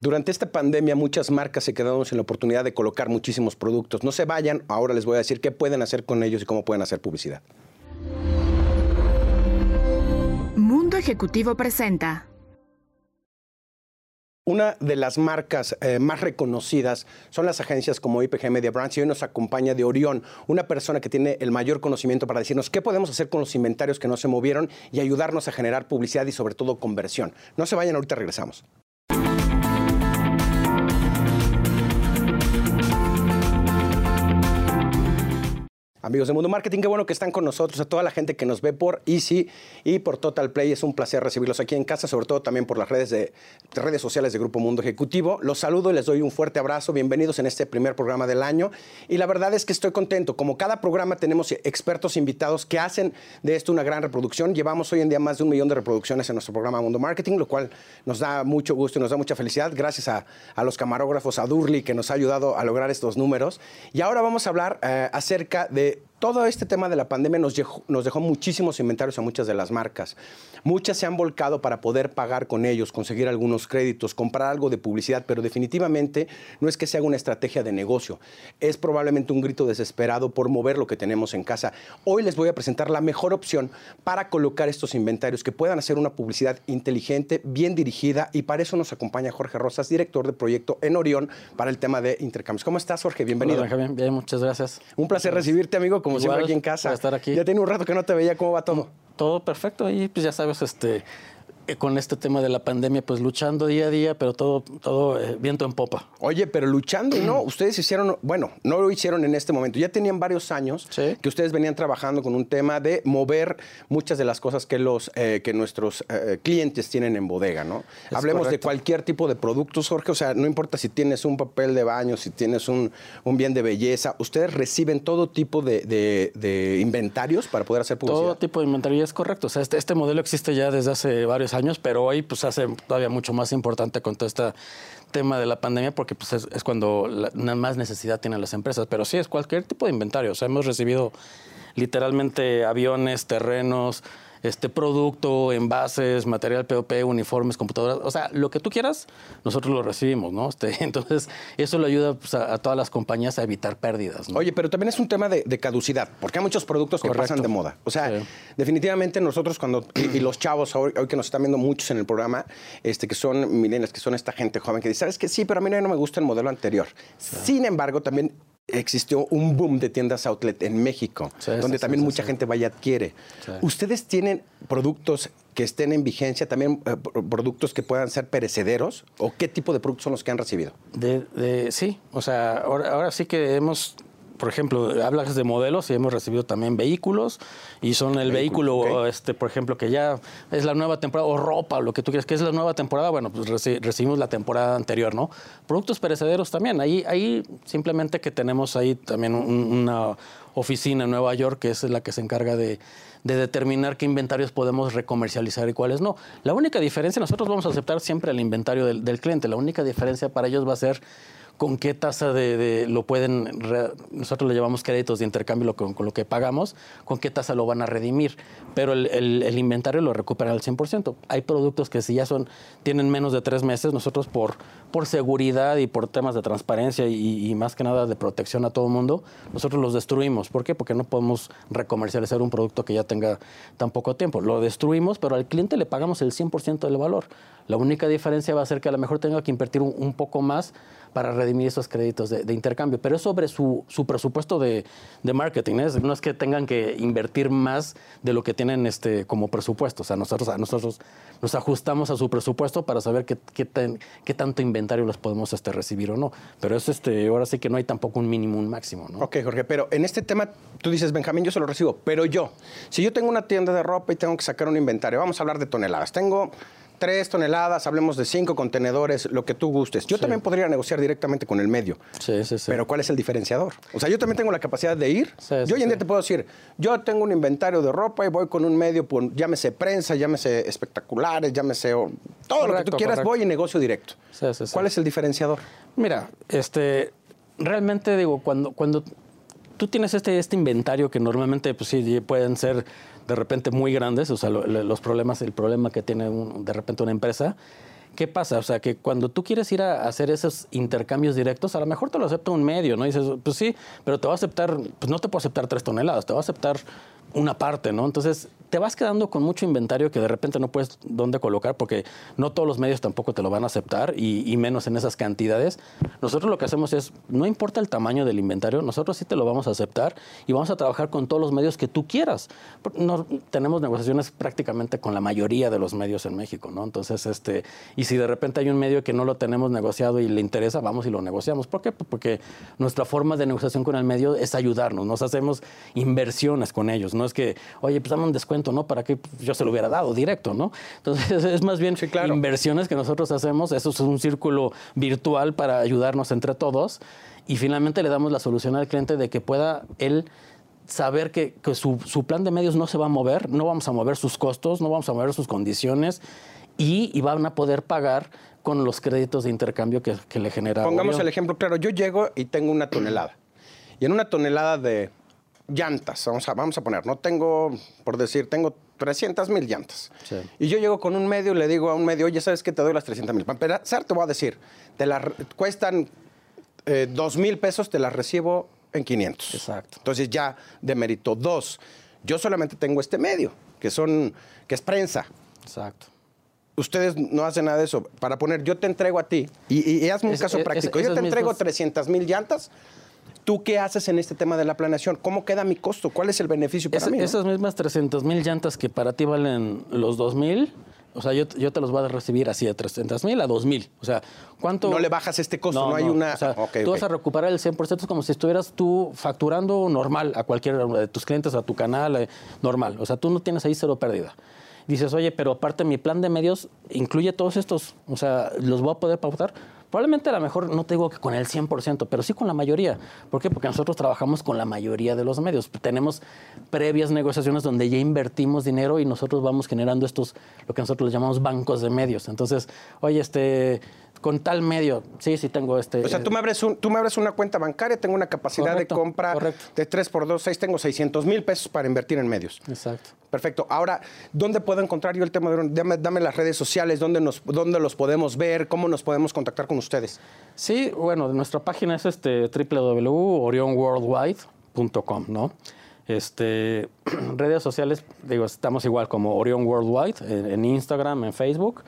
Durante esta pandemia muchas marcas se quedaron sin la oportunidad de colocar muchísimos productos. No se vayan, ahora les voy a decir qué pueden hacer con ellos y cómo pueden hacer publicidad. Mundo Ejecutivo presenta. Una de las marcas eh, más reconocidas son las agencias como IPG Media Brands y hoy nos acompaña de Orión, una persona que tiene el mayor conocimiento para decirnos qué podemos hacer con los inventarios que no se movieron y ayudarnos a generar publicidad y sobre todo conversión. No se vayan, ahorita regresamos. Amigos de Mundo Marketing, qué bueno que están con nosotros, a toda la gente que nos ve por Easy y por Total Play. Es un placer recibirlos aquí en casa, sobre todo también por las redes, de, redes sociales de Grupo Mundo Ejecutivo. Los saludo y les doy un fuerte abrazo. Bienvenidos en este primer programa del año. Y la verdad es que estoy contento. Como cada programa tenemos expertos invitados que hacen de esto una gran reproducción. Llevamos hoy en día más de un millón de reproducciones en nuestro programa Mundo Marketing, lo cual nos da mucho gusto y nos da mucha felicidad. Gracias a, los camarógrafos, a Durli, que nos ha ayudado a lograr estos números. Y ahora vamos a hablar eh, acerca de todo este tema de la pandemia nos dejó, nos dejó, muchísimos inventarios a muchas de las marcas. Muchas se han volcado para poder pagar con ellos, conseguir algunos créditos, comprar algo de publicidad, pero definitivamente no es que se haga una estrategia de negocio. Es probablemente un grito desesperado por mover lo que tenemos en casa. Hoy les voy a presentar la mejor opción para colocar estos inventarios que puedan hacer una publicidad inteligente, bien dirigida y para eso nos acompaña Jorge Rosas, director de proyecto en Orión para el tema de intercambios. ¿Cómo estás, Jorge? Bienvenido. Hola, Bien, muchas gracias. Un placer recibirte, amigo como siempre aquí en casa. estar aquí. Ya tiene un rato que no te veía, ¿cómo va todo? Todo perfecto y pues ya sabes, este, con este tema de la pandemia, pues luchando día a día, pero todo, todo eh, viento en popa. Oye, pero luchando, ¿no? Ustedes hicieron, bueno, no lo hicieron en este momento, ya tenían varios años que ustedes venían trabajando con un tema de mover muchas de las cosas que, los, eh, que nuestros clientes tienen en bodega, ¿no? Hablemos de cualquier tipo de productos, Jorge, o sea, no importa si tienes un papel de baño, si tienes un, un bien de belleza, ustedes reciben todo tipo de, de, inventarios para poder hacer publicidad. Todo tipo de inventario, es correcto. O sea, este, este modelo existe ya desde hace varios años años, pero hoy pues hace todavía mucho más importante con todo este tema de la pandemia porque pues es, cuando más necesidad tienen las empresas. Pero sí, es cualquier tipo de inventario. O sea, hemos recibido literalmente aviones, terrenos, este producto, envases, material POP, uniformes, computadoras, o sea, lo que tú quieras, nosotros lo recibimos, ¿no? Este, entonces, eso le ayuda pues, a, todas las compañías a evitar pérdidas. Oye, pero también es un tema de, caducidad, porque hay muchos productos que pasan de moda. O sea, definitivamente nosotros cuando, y, los chavos hoy, que nos están viendo muchos en el programa, este, que son milenios, que son esta gente joven que dice, ¿sabes que Sí, pero a mí no me gusta el modelo anterior. Sin embargo, también existió un boom de tiendas outlet en México, donde también mucha gente vaya y adquiere. ¿Ustedes tienen productos que estén en vigencia, también eh, productos que puedan ser perecederos? ¿O qué tipo de productos son los que han recibido? De, sí, o sea, ahora sí que hemos por ejemplo, hablas de modelos y hemos recibido también vehículos y son el vehículo, este, por ejemplo, que ya es la nueva temporada, o ropa, o lo que tú quieras, que es la nueva temporada, bueno, pues recibimos la temporada anterior, ¿no? Productos perecederos también, ahí, ahí simplemente que tenemos ahí también una oficina en Nueva York que es la que se encarga de, determinar qué inventarios podemos recomercializar y cuáles no. La única diferencia, nosotros vamos a aceptar siempre el inventario del, del cliente, la única diferencia para ellos va a ser con qué tasa de, lo pueden, nosotros le llevamos créditos de intercambio con, lo que pagamos, con qué tasa lo van a redimir, pero el, inventario lo recuperan al 100%. Hay productos que si ya son, tienen menos de tres meses, nosotros por, por seguridad y por temas de transparencia y, más que nada de protección a todo el mundo, nosotros los destruimos. ¿Por qué? Porque no podemos recomercializar un producto que ya tenga tan poco tiempo. Lo destruimos, pero al cliente le pagamos el 100% del valor. La única diferencia va a ser que a lo mejor tenga que invertir un poco más para redimir esos créditos de, intercambio. Pero es sobre su, presupuesto de, marketing. No es que tengan que invertir más de lo que tienen este, como presupuesto. O sea, nosotros, nosotros nos ajustamos a su presupuesto para saber qué, qué, tanto inventario los podemos este, recibir o no. Pero es este, ahora sí que no hay tampoco un mínimo, un máximo. ¿no? Ok, Jorge, pero en este tema tú dices, Benjamín, yo se lo recibo, pero yo, si yo tengo una tienda de ropa y tengo que sacar un inventario, vamos a hablar de toneladas. Tengo tres toneladas, hablemos de cinco contenedores, lo que tú gustes. Yo también podría negociar directamente con el medio. Sí, sí, sí. Pero ¿cuál es el diferenciador? O sea, yo también tengo la capacidad de ir. yo hoy en día te puedo decir, yo tengo un inventario de ropa y voy con un medio, llámese prensa, llámese espectaculares, llámese todo lo que tú quieras, voy y negocio directo. ¿Cuál es el diferenciador? Mira, este, realmente digo, cuando, cuando tú tienes este, este inventario que normalmente, pues sí, pueden ser de repente muy grandes, o sea, los problemas, el problema que tiene de repente una empresa, ¿qué pasa? O sea, que cuando tú quieres ir a hacer esos intercambios directos, a lo mejor te lo acepta un medio, ¿no? Dices, pues sí, pero te va a aceptar, pues no te puedo aceptar tres toneladas, te va a aceptar una parte, ¿no? Entonces te vas quedando con mucho inventario que de repente no puedes dónde colocar porque no todos los medios tampoco te lo van a aceptar y, menos en esas cantidades. Nosotros lo que hacemos es, no importa el tamaño del inventario, nosotros sí te lo vamos a aceptar y vamos a trabajar con todos los medios que tú quieras. No, tenemos negociaciones prácticamente con la mayoría de los medios en México, ¿no? Entonces, este, y si de repente hay un medio que no lo tenemos negociado y le interesa, vamos y lo negociamos. ¿Por qué? Porque nuestra forma de negociación con el medio es ayudarnos, nos hacemos inversiones con ellos, no es que, oye, pues dame un descuento, ¿no? Para que yo se lo hubiera dado directo, ¿no? Entonces es más bien inversiones que nosotros hacemos, eso es un círculo virtual para ayudarnos entre todos y finalmente le damos la solución al cliente de que pueda él saber que, su, plan de medios no se va a mover, no vamos a mover sus costos, no vamos a mover sus condiciones y, van a poder pagar con los créditos de intercambio que, le genera. Pongamos el ejemplo claro, yo llego y tengo una tonelada. Y en una tonelada de llantas, vamos a, vamos a poner, no tengo, por decir, tengo 300 mil llantas. Y yo llego con un medio y le digo a un medio, oye, ¿sabes qué? Te doy las 300 mil. Para empezar, te voy a decir, te la, cuestan eh, 2 mil pesos, te las recibo en 500. Exacto. Entonces ya de mérito. Dos, yo solamente tengo este medio, que, son, que es prensa. Exacto. Ustedes no hacen nada de eso. Para poner, yo te entrego a ti, y, y hazme un caso práctico, yo te entrego 300 mil llantas, ¿Tú qué haces en este tema de la planeación? ¿Cómo queda mi costo? ¿Cuál es el beneficio para mí? Esas mismas 300 mil llantas que para ti valen los 2 mil, o sea, yo, te los voy a recibir así de 300 mil a 2 mil. O sea, ¿cuánto...? No le bajas este costo, no, hay una... O sea, tú vas a recuperar el 100%, es como si estuvieras tú facturando normal a cualquiera de tus clientes, a tu canal, eh, normal. O sea, tú no tienes ahí cero pérdida dices, oye, pero aparte mi plan de medios incluye todos estos, o sea, los voy a poder pautar. Probablemente a lo mejor no te digo que con el 100%, pero sí con la mayoría. ¿Por qué? Porque nosotros trabajamos con la mayoría de los medios. Tenemos previas negociaciones donde ya invertimos dinero y nosotros vamos generando estos, lo que nosotros llamamos bancos de medios. Entonces, oye, este, con tal medio, sí, sí tengo este... O sea, tú me abres, tú me abres una cuenta bancaria, tengo una capacidad de compra de 3 por 2, 6, tengo 600 mil pesos para invertir en medios. Exacto. Perfecto. Ahora, ¿dónde puedo encontrar yo el tema de... Dame, dame las redes sociales, ¿dónde, nos, ¿dónde los podemos ver? ¿Cómo nos podemos contactar con ustedes? Sí, bueno, nuestra página es este www.orionworldwide.com, ¿no? Este, redes sociales, digo, estamos igual como Orion Worldwide en Instagram, en Facebook.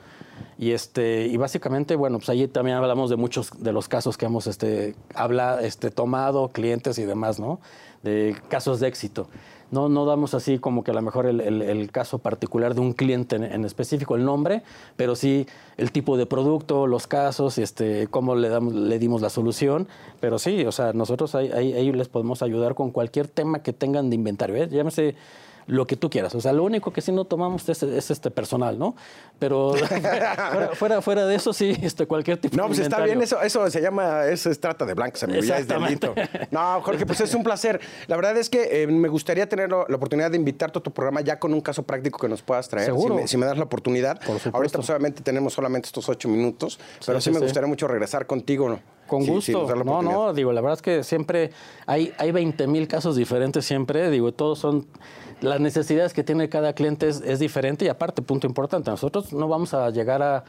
Y, este, y básicamente, bueno, pues ahí también hablamos de muchos de los casos que hemos este, habla, este, tomado, clientes y demás, ¿no? De casos de éxito. No, no damos así como que a lo mejor el, caso particular de un cliente en, específico, el nombre, pero sí el tipo de producto, los casos, este, cómo le, damos, le dimos la solución. Pero sí, o sea, nosotros ahí, ahí, les podemos ayudar con cualquier tema que tengan de inventario. ¿eh? Llámese lo que tú quieras. O sea, lo único que sí no tomamos es, este personal, ¿no? Pero fuera, fuera, de eso, sí, este, cualquier tipo no, pues está bien, eso, eso se llama, eso es trata de blancos, es delito. No, Jorge, pues es un placer. La verdad es que eh, me gustaría tener la oportunidad de invitarte a tu programa ya con un caso práctico que nos puedas traer. Seguro. Si me, das la oportunidad. Ahorita, pues, obviamente, tenemos solamente estos ocho minutos, pero sí, me gustaría mucho regresar contigo, ¿no? Con gusto. no, no, digo, la verdad es que siempre hay, hay 20 mil casos diferentes siempre, digo, todos son las necesidades que tiene cada cliente es, diferente y aparte, punto importante, nosotros no vamos a llegar a,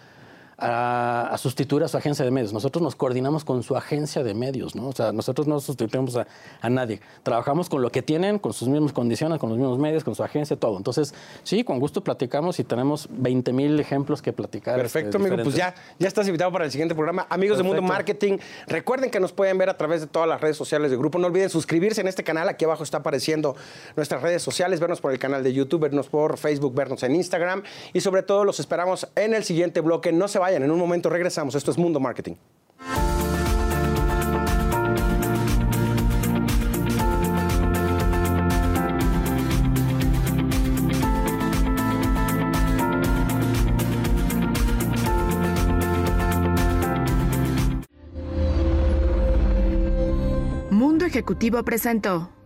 a, sustituir a su agencia de medios. Nosotros nos coordinamos con su agencia de medios, ¿no? O sea, nosotros no sustituimos a, nadie. Trabajamos con lo que tienen, con sus mismas condiciones, con los mismos medios, con su agencia, todo. Entonces, sí, con gusto platicamos y tenemos 20 mil ejemplos que platicar. Este, Perfecto, amigo. Pues ya, ya estás invitado para el siguiente programa. Amigos de Mundo Marketing, recuerden que nos pueden ver a través de todas las redes sociales del grupo. No olviden suscribirse en este canal. Aquí abajo está apareciendo nuestras redes sociales, vernos por el canal de YouTube, vernos por Facebook, vernos en Instagram y sobre todo los esperamos en el siguiente bloque. No se en un momento regresamos. Esto es Mundo Marketing. Mundo Ejecutivo presentó.